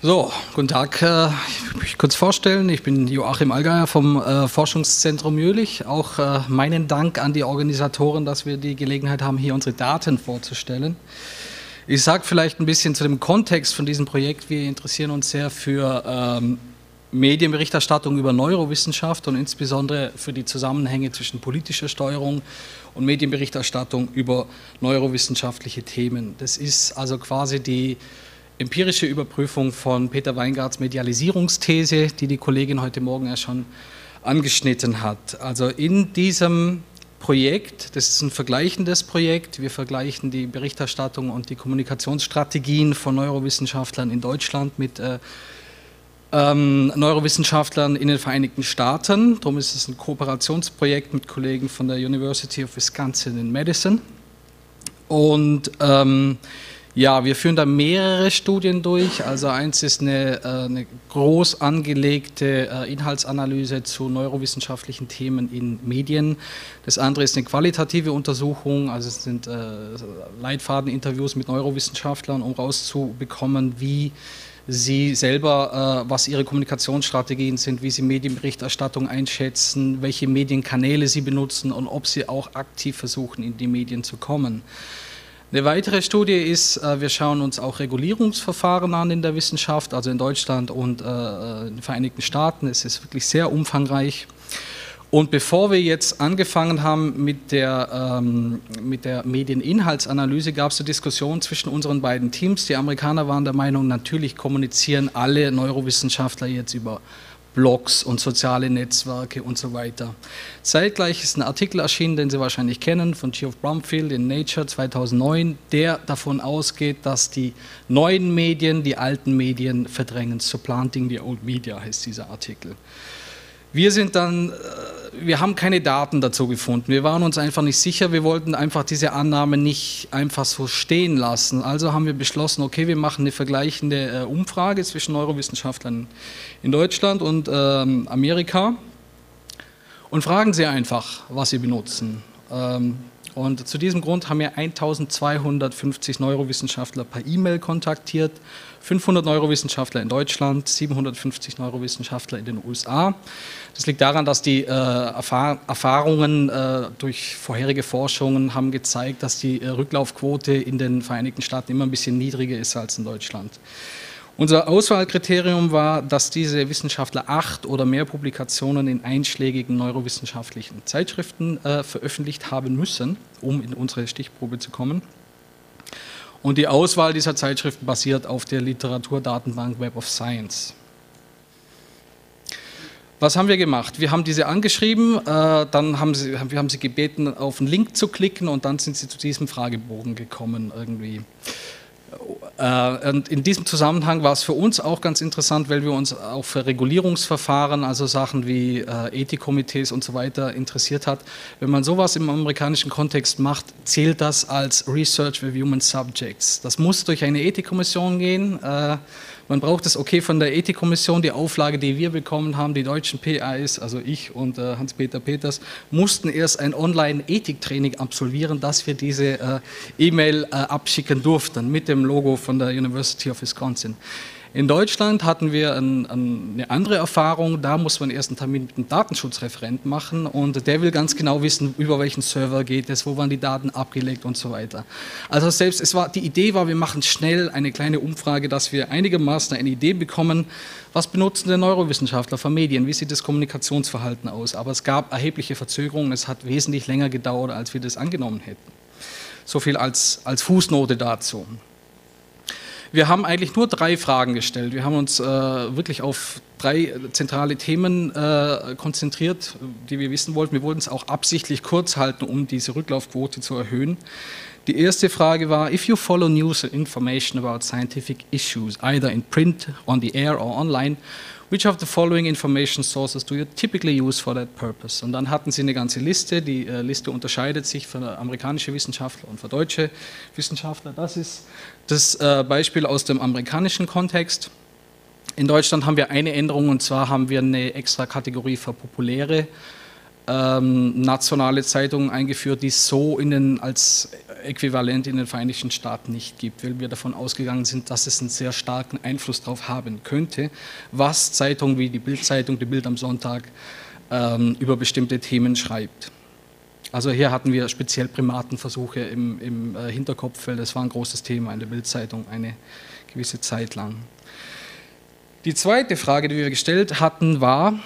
So, guten Tag. Äh, ich möchte mich kurz vorstellen. Ich bin Joachim Allgeier vom äh, Forschungszentrum Jülich. Auch äh, meinen Dank an die Organisatoren, dass wir die Gelegenheit haben, hier unsere Daten vorzustellen. Ich sage vielleicht ein bisschen zu dem Kontext von diesem Projekt. Wir interessieren uns sehr für ähm, Medienberichterstattung über Neurowissenschaft und insbesondere für die Zusammenhänge zwischen politischer Steuerung und Medienberichterstattung über neurowissenschaftliche Themen. Das ist also quasi die empirische Überprüfung von Peter Weingarts Medialisierungsthese, die die Kollegin heute Morgen ja schon angeschnitten hat. Also in diesem Projekt, das ist ein vergleichendes Projekt, wir vergleichen die Berichterstattung und die Kommunikationsstrategien von Neurowissenschaftlern in Deutschland mit äh, ähm, Neurowissenschaftlern in den Vereinigten Staaten. Darum ist es ein Kooperationsprojekt mit Kollegen von der University of Wisconsin in Madison. Und ähm, ja, wir führen da mehrere Studien durch. Also eins ist eine, äh, eine groß angelegte äh, Inhaltsanalyse zu neurowissenschaftlichen Themen in Medien. Das andere ist eine qualitative Untersuchung, also es sind äh, Leitfadeninterviews mit Neurowissenschaftlern, um rauszubekommen, wie Sie selber, was Ihre Kommunikationsstrategien sind, wie Sie Medienberichterstattung einschätzen, welche Medienkanäle Sie benutzen und ob Sie auch aktiv versuchen, in die Medien zu kommen. Eine weitere Studie ist, äh, wir schauen uns auch Regulierungsverfahren an in der Wissenschaft, also in Deutschland und äh, in den Vereinigten Staaten. Es ist wirklich sehr umfangreich. Und bevor wir jetzt angefangen haben mit der, ähm, mit der Medieninhaltsanalyse, gab es eine Diskussion zwischen unseren beiden Teams. Die Amerikaner waren der Meinung, natürlich kommunizieren alle Neurowissenschaftler jetzt über Blogs und soziale Netzwerke und so weiter. Zeitgleich ist ein Artikel erschienen, den Sie wahrscheinlich kennen, von Geoff Brumfield in Nature 2009, der davon ausgeht, dass die neuen Medien die alten Medien verdrängen. Supplanting the Old Media heißt dieser Artikel. Wir sind dann, äh, wir haben keine Daten dazu gefunden. Wir waren uns einfach nicht sicher. Wir wollten einfach diese Annahme nicht einfach so stehen lassen. Also haben wir beschlossen, okay, wir machen eine vergleichende äh, Umfrage zwischen Neurowissenschaftlern in Deutschland und ähm, Amerika und fragen sie einfach, was sie benutzen. Und zu diesem Grund haben wir 1250 Neurowissenschaftler per E-Mail kontaktiert, 500 Neurowissenschaftler in Deutschland, 750 Neurowissenschaftler in den USA. Das liegt daran, dass die äh, Erfahr Erfahrungen äh, durch vorherige Forschungen haben gezeigt, dass die äh, Rücklaufquote in den Vereinigten Staaten immer ein bisschen niedriger ist als in Deutschland. Unser Auswahlkriterium war, dass diese Wissenschaftler acht oder mehr Publikationen in einschlägigen neurowissenschaftlichen Zeitschriften äh, veröffentlicht haben müssen, um in unsere Stichprobe zu kommen. Und die Auswahl dieser Zeitschriften basiert auf der Literaturdatenbank Web of Science. Was haben wir gemacht? Wir haben diese angeschrieben, äh, dann haben sie, wir haben sie gebeten, auf einen Link zu klicken und dann sind sie zu diesem Fragebogen gekommen irgendwie. Äh, und in diesem Zusammenhang war es für uns auch ganz interessant, weil wir uns auch für Regulierungsverfahren, also Sachen wie äh, Ethikkomitees und so weiter interessiert hat. Wenn man sowas im amerikanischen Kontext macht, zählt das als Research with Human Subjects. Das muss durch eine Ethikkommission gehen. Man braucht das Okay von der Ethikkommission. Die Auflage, die wir bekommen haben, die deutschen PAs, also ich und äh, Hans-Peter Peters, mussten erst ein Online-Ethiktraining absolvieren, dass wir diese äh, E-Mail äh, abschicken durften mit dem Logo von der University of Wisconsin. In Deutschland hatten wir ein, ein, eine andere Erfahrung, da muss man erst einen Termin mit dem Datenschutzreferent machen und der will ganz genau wissen, über welchen Server geht es, wo waren die Daten abgelegt und so weiter. Also selbst, es war, die Idee war, wir machen schnell eine kleine Umfrage, dass wir einigermaßen eine Idee bekommen, was benutzen denn Neurowissenschaftler für Medien, wie sieht das Kommunikationsverhalten aus, aber es gab erhebliche Verzögerungen, es hat wesentlich länger gedauert, als wir das angenommen hätten. So viel als, als Fußnote dazu. Wir haben eigentlich nur drei Fragen gestellt. Wir haben uns äh, wirklich auf drei zentrale Themen äh, konzentriert, die wir wissen wollten. Wir wollten es auch absichtlich kurz halten, um diese Rücklaufquote zu erhöhen. Die erste Frage war, if you follow news and information about scientific issues, either in print, on the air or online, Which of the following information sources do you typically use for that purpose? Und dann hatten sie eine ganze Liste. Die äh, Liste unterscheidet sich für amerikanische Wissenschaftler und für deutsche Wissenschaftler. Das ist das äh, Beispiel aus dem amerikanischen Kontext. In Deutschland haben wir eine Änderung und zwar haben wir eine extra Kategorie für populäre ähm, nationale Zeitungen eingeführt, die so in den, als Äquivalent in den Vereinigten Staaten nicht gibt, weil wir davon ausgegangen sind, dass es einen sehr starken Einfluss darauf haben könnte, was Zeitungen wie die Bildzeitung, die Bild am Sonntag ähm, über bestimmte Themen schreibt. Also hier hatten wir speziell Primatenversuche im, im äh, Hinterkopf, weil das war ein großes Thema in der Bildzeitung eine gewisse Zeit lang. Die zweite Frage, die wir gestellt hatten, war,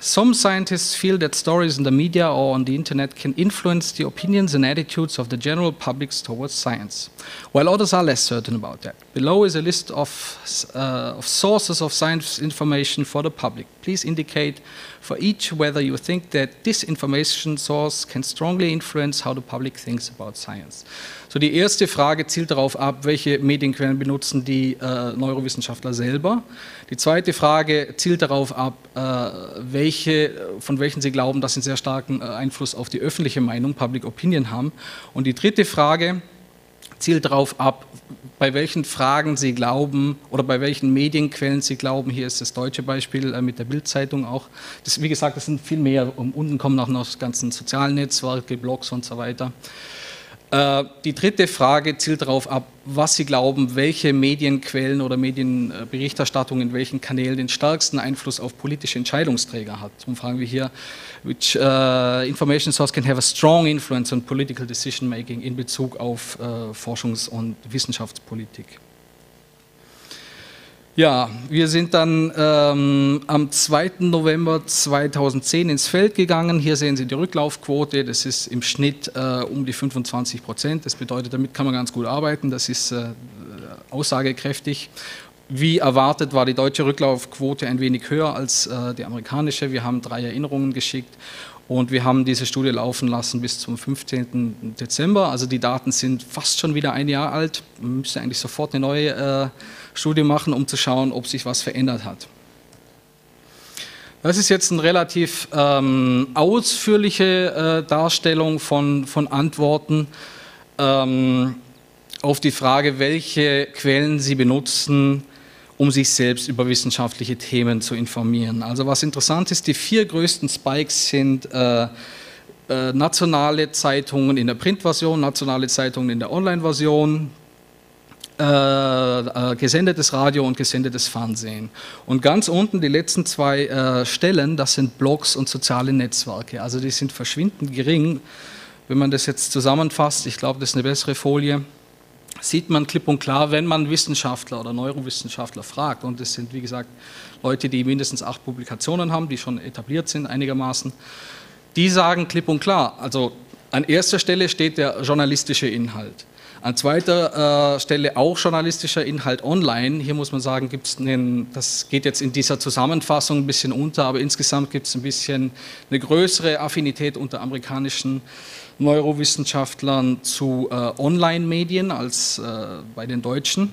Some scientists feel that stories in the media or on the internet can influence the opinions and attitudes of the general public towards science, while others are less certain about that. Below is a list of, uh, of sources of science information for the public. Please indicate for each whether you think that this information source can strongly influence how the public thinks about science. So die erste Frage zielt darauf ab, welche Medienquellen benutzen die äh, Neurowissenschaftler selber. Die zweite Frage zielt darauf ab, äh, welche, von welchen sie glauben, dass sie einen sehr starken äh, Einfluss auf die öffentliche Meinung, Public Opinion haben. Und die dritte Frage zielt darauf ab, bei welchen Fragen Sie glauben oder bei welchen Medienquellen Sie glauben. Hier ist das deutsche Beispiel äh, mit der Bildzeitung auch. Das, wie gesagt, das sind viel mehr. Um, unten kommen auch noch die ganzen sozialen Netzwerke, Blogs und so weiter. Äh, die dritte Frage zielt darauf ab, was Sie glauben, welche Medienquellen oder Medienberichterstattung in welchen Kanälen den stärksten Einfluss auf politische Entscheidungsträger hat. Darum fragen wir hier, which uh, information source can have a strong influence on political decision making in Bezug auf uh, Forschungs- und Wissenschaftspolitik. Ja, wir sind dann ähm, am 2. November 2010 ins Feld gegangen. Hier sehen Sie die Rücklaufquote. Das ist im Schnitt äh, um die 25 Prozent. Das bedeutet, damit kann man ganz gut arbeiten. Das ist äh, aussagekräftig. Wie erwartet war die deutsche Rücklaufquote ein wenig höher als äh, die amerikanische. Wir haben drei Erinnerungen geschickt und wir haben diese Studie laufen lassen bis zum 15. Dezember. Also die Daten sind fast schon wieder ein Jahr alt. Man müsste eigentlich sofort eine neue äh, Studie machen, um zu schauen, ob sich was verändert hat. Das ist jetzt eine relativ ähm, ausführliche äh, Darstellung von, von Antworten ähm, auf die Frage, welche Quellen Sie benutzen, um sich selbst über wissenschaftliche Themen zu informieren. Also was interessant ist, die vier größten Spikes sind äh, äh, nationale Zeitungen in der Printversion, nationale Zeitungen in der Online-Version, äh, gesendetes Radio und gesendetes Fernsehen. Und ganz unten die letzten zwei äh, Stellen, das sind Blogs und soziale Netzwerke. Also die sind verschwindend gering. Wenn man das jetzt zusammenfasst, ich glaube, das ist eine bessere Folie, sieht man klipp und klar, wenn man Wissenschaftler oder Neurowissenschaftler fragt, und das sind wie gesagt Leute, die mindestens acht Publikationen haben, die schon etabliert sind einigermaßen, die sagen klipp und klar, also an erster Stelle steht der journalistische Inhalt. An zweiter äh, Stelle auch journalistischer Inhalt online. Hier muss man sagen, gibt's einen, das geht jetzt in dieser Zusammenfassung ein bisschen unter, aber insgesamt gibt es ein bisschen eine größere Affinität unter amerikanischen Neurowissenschaftlern zu äh, Online-Medien als äh, bei den Deutschen.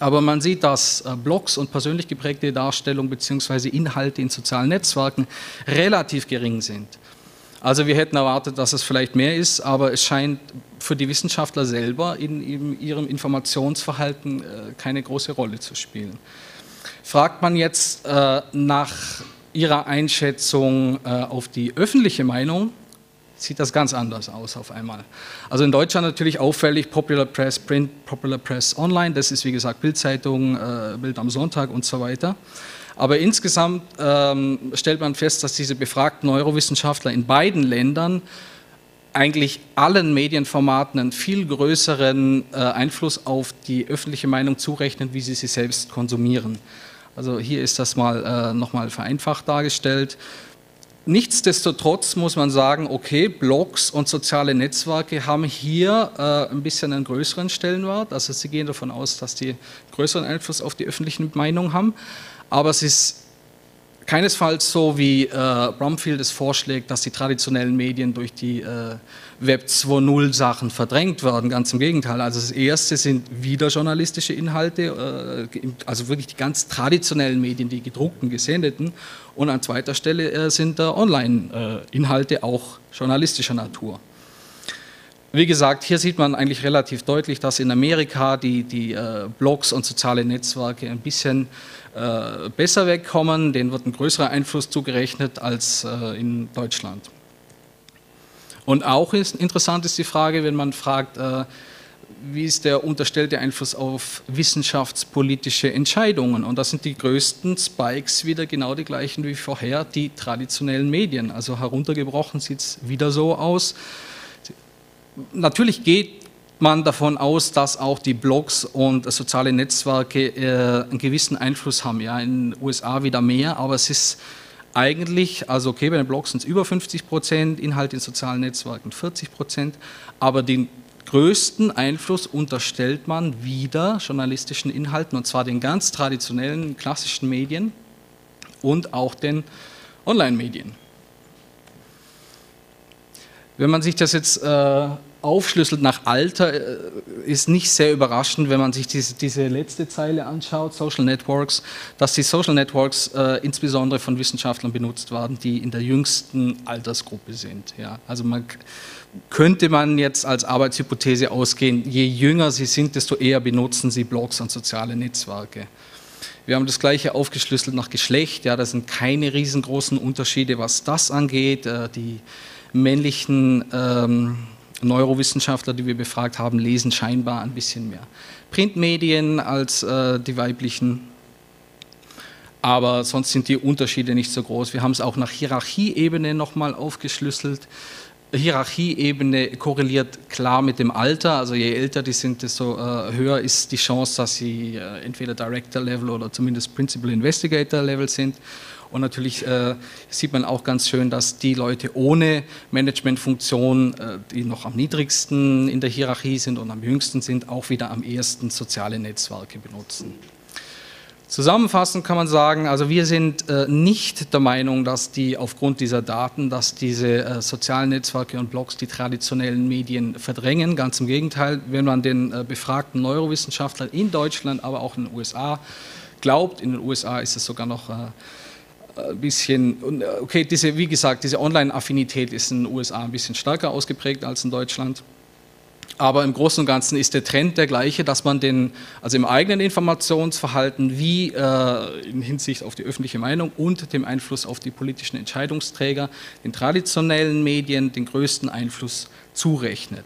Aber man sieht, dass äh, Blogs und persönlich geprägte Darstellung bzw. Inhalte in sozialen Netzwerken relativ gering sind. Also wir hätten erwartet, dass es vielleicht mehr ist, aber es scheint für die Wissenschaftler selber in, in ihrem Informationsverhalten äh, keine große Rolle zu spielen. Fragt man jetzt äh, nach ihrer Einschätzung äh, auf die öffentliche Meinung, sieht das ganz anders aus auf einmal. Also in Deutschland natürlich auffällig Popular Press Print, Popular Press Online, das ist wie gesagt Bildzeitung, äh, Bild am Sonntag und so weiter. Aber insgesamt ähm, stellt man fest, dass diese befragten Neurowissenschaftler in beiden Ländern eigentlich allen Medienformaten einen viel größeren äh, Einfluss auf die öffentliche Meinung zurechnen, wie sie sie selbst konsumieren. Also hier ist das mal äh, nochmal vereinfacht dargestellt. Nichtsdestotrotz muss man sagen, okay, Blogs und soziale Netzwerke haben hier äh, ein bisschen einen größeren Stellenwert. Also sie gehen davon aus, dass die größeren Einfluss auf die öffentliche Meinung haben aber es ist keinesfalls so, wie äh, Brumfield es vorschlägt, dass die traditionellen Medien durch die äh, Web 2.0 Sachen verdrängt werden. Ganz im Gegenteil. Also das erste sind wieder journalistische Inhalte, äh, also wirklich die ganz traditionellen Medien, die gedruckten, gesendeten. Und an zweiter Stelle äh, sind da Online-Inhalte auch journalistischer Natur. Wie gesagt, hier sieht man eigentlich relativ deutlich, dass in Amerika die, die äh, Blogs und soziale Netzwerke ein bisschen äh, besser wegkommen. Denen wird ein größerer Einfluss zugerechnet als äh, in Deutschland. Und auch ist, interessant ist die Frage, wenn man fragt, äh, wie ist der unterstellte Einfluss auf wissenschaftspolitische Entscheidungen? Und das sind die größten Spikes wieder genau die gleichen wie vorher, die traditionellen Medien. Also heruntergebrochen sieht es wieder so aus. Natürlich geht man davon aus, dass auch die Blogs und soziale Netzwerke äh, einen gewissen Einfluss haben. Ja, in den USA wieder mehr, aber es ist eigentlich, also okay, bei den Blogs sind es über 50 Prozent, Inhalt in sozialen Netzwerken 40 Prozent, aber den größten Einfluss unterstellt man wieder journalistischen Inhalten und zwar den ganz traditionellen klassischen Medien und auch den Online-Medien. Wenn man sich das jetzt äh, aufschlüsselt nach Alter, äh, ist nicht sehr überraschend, wenn man sich diese, diese, letzte Zeile anschaut, Social Networks, dass die Social Networks äh, insbesondere von Wissenschaftlern benutzt werden, die in der jüngsten Altersgruppe sind. Ja, also man könnte man jetzt als Arbeitshypothese ausgehen, je jünger sie sind, desto eher benutzen sie Blogs und soziale Netzwerke. Wir haben das gleiche aufgeschlüsselt nach Geschlecht, ja, da sind keine riesengroßen Unterschiede, was das angeht. Äh, die männlichen ähm, Neurowissenschaftler, die wir befragt haben, lesen scheinbar ein bisschen mehr Printmedien als äh, die weiblichen. Aber sonst sind die Unterschiede nicht so groß. Wir haben es auch nach Hierarchieebene nochmal aufgeschlüsselt. Hierarchieebene korreliert klar mit dem Alter. Also je älter die sind, desto äh, höher ist die Chance, dass sie äh, entweder Director Level oder zumindest Principal Investigator Level sind. Und natürlich äh, sieht man auch ganz schön, dass die Leute ohne Managementfunktion, äh, die noch am niedrigsten in der Hierarchie sind und am jüngsten sind, auch wieder am ehesten soziale Netzwerke benutzen. Zusammenfassend kann man sagen, also wir sind äh, nicht der Meinung, dass die aufgrund dieser Daten, dass diese äh, sozialen Netzwerke und Blogs die traditionellen Medien verdrängen. Ganz im Gegenteil, wenn man den äh, befragten Neurowissenschaftlern in Deutschland, aber auch in den USA glaubt, in den USA ist es sogar noch äh, ein bisschen, äh, okay, diese, wie gesagt, diese Online-Affinität ist in den USA ein bisschen stärker ausgeprägt als in Deutschland. Aber im Großen und Ganzen ist der Trend der gleiche, dass man den, also im eigenen Informationsverhalten wie äh, in Hinsicht auf die öffentliche Meinung und dem Einfluss auf die politischen Entscheidungsträger den traditionellen Medien den größten Einfluss zurechnet.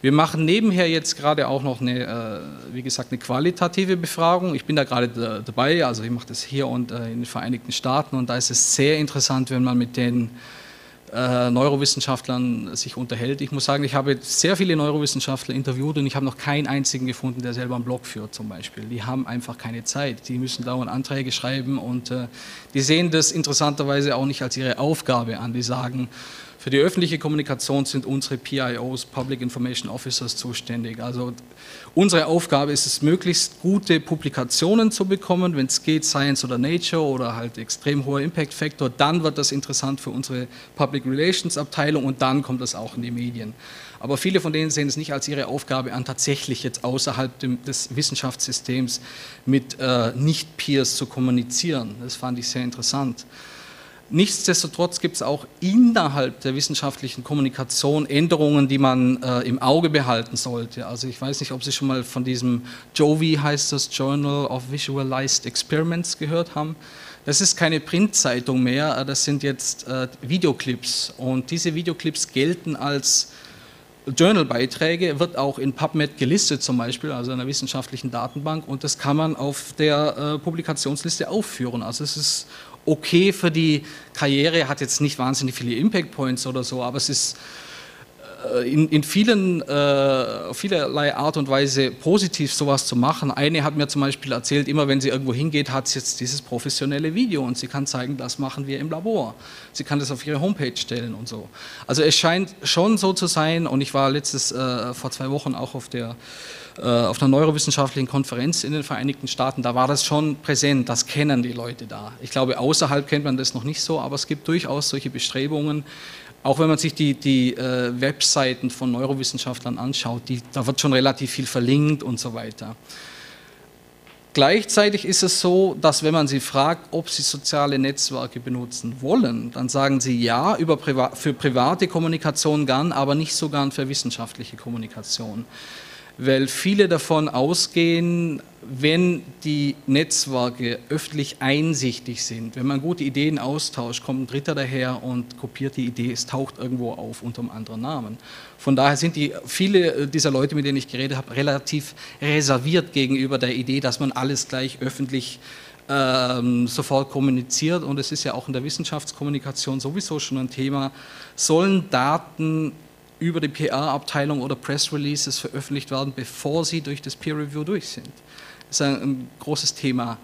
Wir machen nebenher jetzt gerade auch noch eine, äh, wie gesagt, eine qualitative Befragung. Ich bin da gerade dabei, also ich mache das hier und äh, in den Vereinigten Staaten und da ist es sehr interessant, wenn man mit den äh, Neurowissenschaftlern sich unterhält. Ich muss sagen, ich habe sehr viele Neurowissenschaftler interviewt und ich habe noch keinen einzigen gefunden, der selber einen Blog führt zum Beispiel. Die haben einfach keine Zeit. Die müssen dauernd Anträge schreiben und die sehen das interessanterweise auch nicht als ihre Aufgabe an. Die sagen, für die öffentliche Kommunikation sind unsere PIOs, Public Information Officers, zuständig. Also unsere Aufgabe ist es, möglichst gute Publikationen zu bekommen, wenn es geht, Science oder Nature oder halt extrem hoher Impact Factor, dann wird das interessant für unsere Public Relations Abteilung und dann kommt das auch in die Medien. Aber viele von denen sehen es nicht als ihre Aufgabe an, tatsächlich jetzt außerhalb des Wissenschaftssystems mit äh, Nicht-Peers zu kommunizieren. Das fand ich sehr interessant. Nichtsdestotrotz gibt es auch innerhalb der wissenschaftlichen Kommunikation Änderungen, die man äh, im Auge behalten sollte. Also ich weiß nicht, ob Sie schon mal von diesem JOVI, heißt das Journal of Visualized Experiments, gehört haben. Das ist keine Printzeitung mehr, äh, das sind jetzt äh, Videoclips und diese Videoclips gelten als Journalbeiträge, wird auch in PubMed gelistet zum Beispiel, also einer wissenschaftlichen Datenbank und das kann man auf der äh, Publikationsliste aufführen. Also es ist okay für die Karriere, hat jetzt nicht wahnsinnig viele Impact Points oder so, aber es ist in, in vielen, äh, vielerlei Art und Weise positiv sowas zu machen. Eine hat mir zum Beispiel erzählt, immer wenn sie irgendwo hingeht, hat sie jetzt dieses professionelle Video und sie kann zeigen, das machen wir im Labor. Sie kann das auf ihre Homepage stellen und so. Also es scheint schon so zu sein und ich war letztes, äh, vor zwei Wochen auch auf der äh, auf einer neurowissenschaftlichen Konferenz in den Vereinigten Staaten, da war das schon präsent, das kennen die Leute da. Ich glaube, außerhalb kennt man das noch nicht so, aber es gibt durchaus solche Bestrebungen, auch wenn man sich die, die äh, Webseiten von Neurowissenschaftlern anschaut, die, da wird schon relativ viel verlinkt und so weiter. Gleichzeitig ist es so, dass wenn man sie fragt, ob sie soziale Netzwerke benutzen wollen, dann sagen sie ja, Priva für private Kommunikation gern, aber nicht so gern für wissenschaftliche Kommunikation. Weil viele davon ausgehen, wenn die Netzwerke öffentlich einsichtig sind, wenn man gute Ideen austauscht, kommt ein Dritter daher und kopiert die Idee, es taucht irgendwo auf unter einem anderen Namen. Von daher sind die, viele dieser Leute, mit denen ich geredet habe, relativ reserviert gegenüber der Idee, dass man alles gleich öffentlich ähm, sofort kommuniziert. Und es ist ja auch in der Wissenschaftskommunikation sowieso schon ein Thema, sollen Daten über die PR-Abteilung oder Press Releases veröffentlicht werden, bevor sie durch das Peer Review durch sind. Das ist ein, ein großes Thema.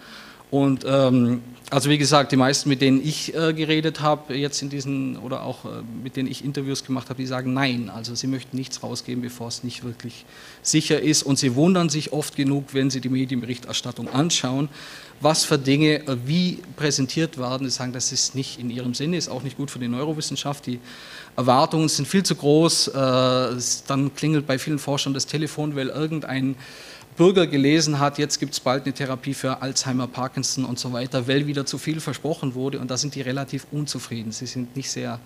Und ähm, also wie gesagt, die meisten, mit denen ich äh, geredet habe, jetzt in diesen oder auch äh, mit denen ich Interviews gemacht habe, die sagen nein. Also sie möchten nichts rausgeben, bevor es nicht wirklich sicher ist. Und sie wundern sich oft genug, wenn sie die Medienberichterstattung anschauen, was für Dinge äh, wie präsentiert werden. Sie sagen, das ist nicht in ihrem Sinne, ist auch nicht gut für die Neurowissenschaft. Die Erwartungen sind viel zu groß. Äh, dann klingelt bei vielen Forschern das Telefon, weil irgendein Bürger gelesen hat, jetzt gibt es bald eine Therapie für Alzheimer, Parkinson und so weiter, weil wieder zu viel versprochen wurde und da sind die relativ unzufrieden. Sie sind nicht sehr,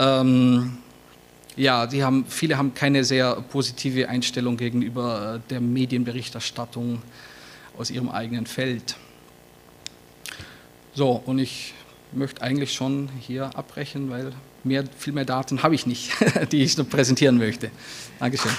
ähm, ja, die haben, viele haben keine sehr positive Einstellung gegenüber äh, der Medienberichterstattung aus ihrem eigenen Feld. So, und ich möchte eigentlich schon hier abbrechen, weil mehr, viel mehr Daten habe ich nicht, die ich noch präsentieren möchte. Dankeschön.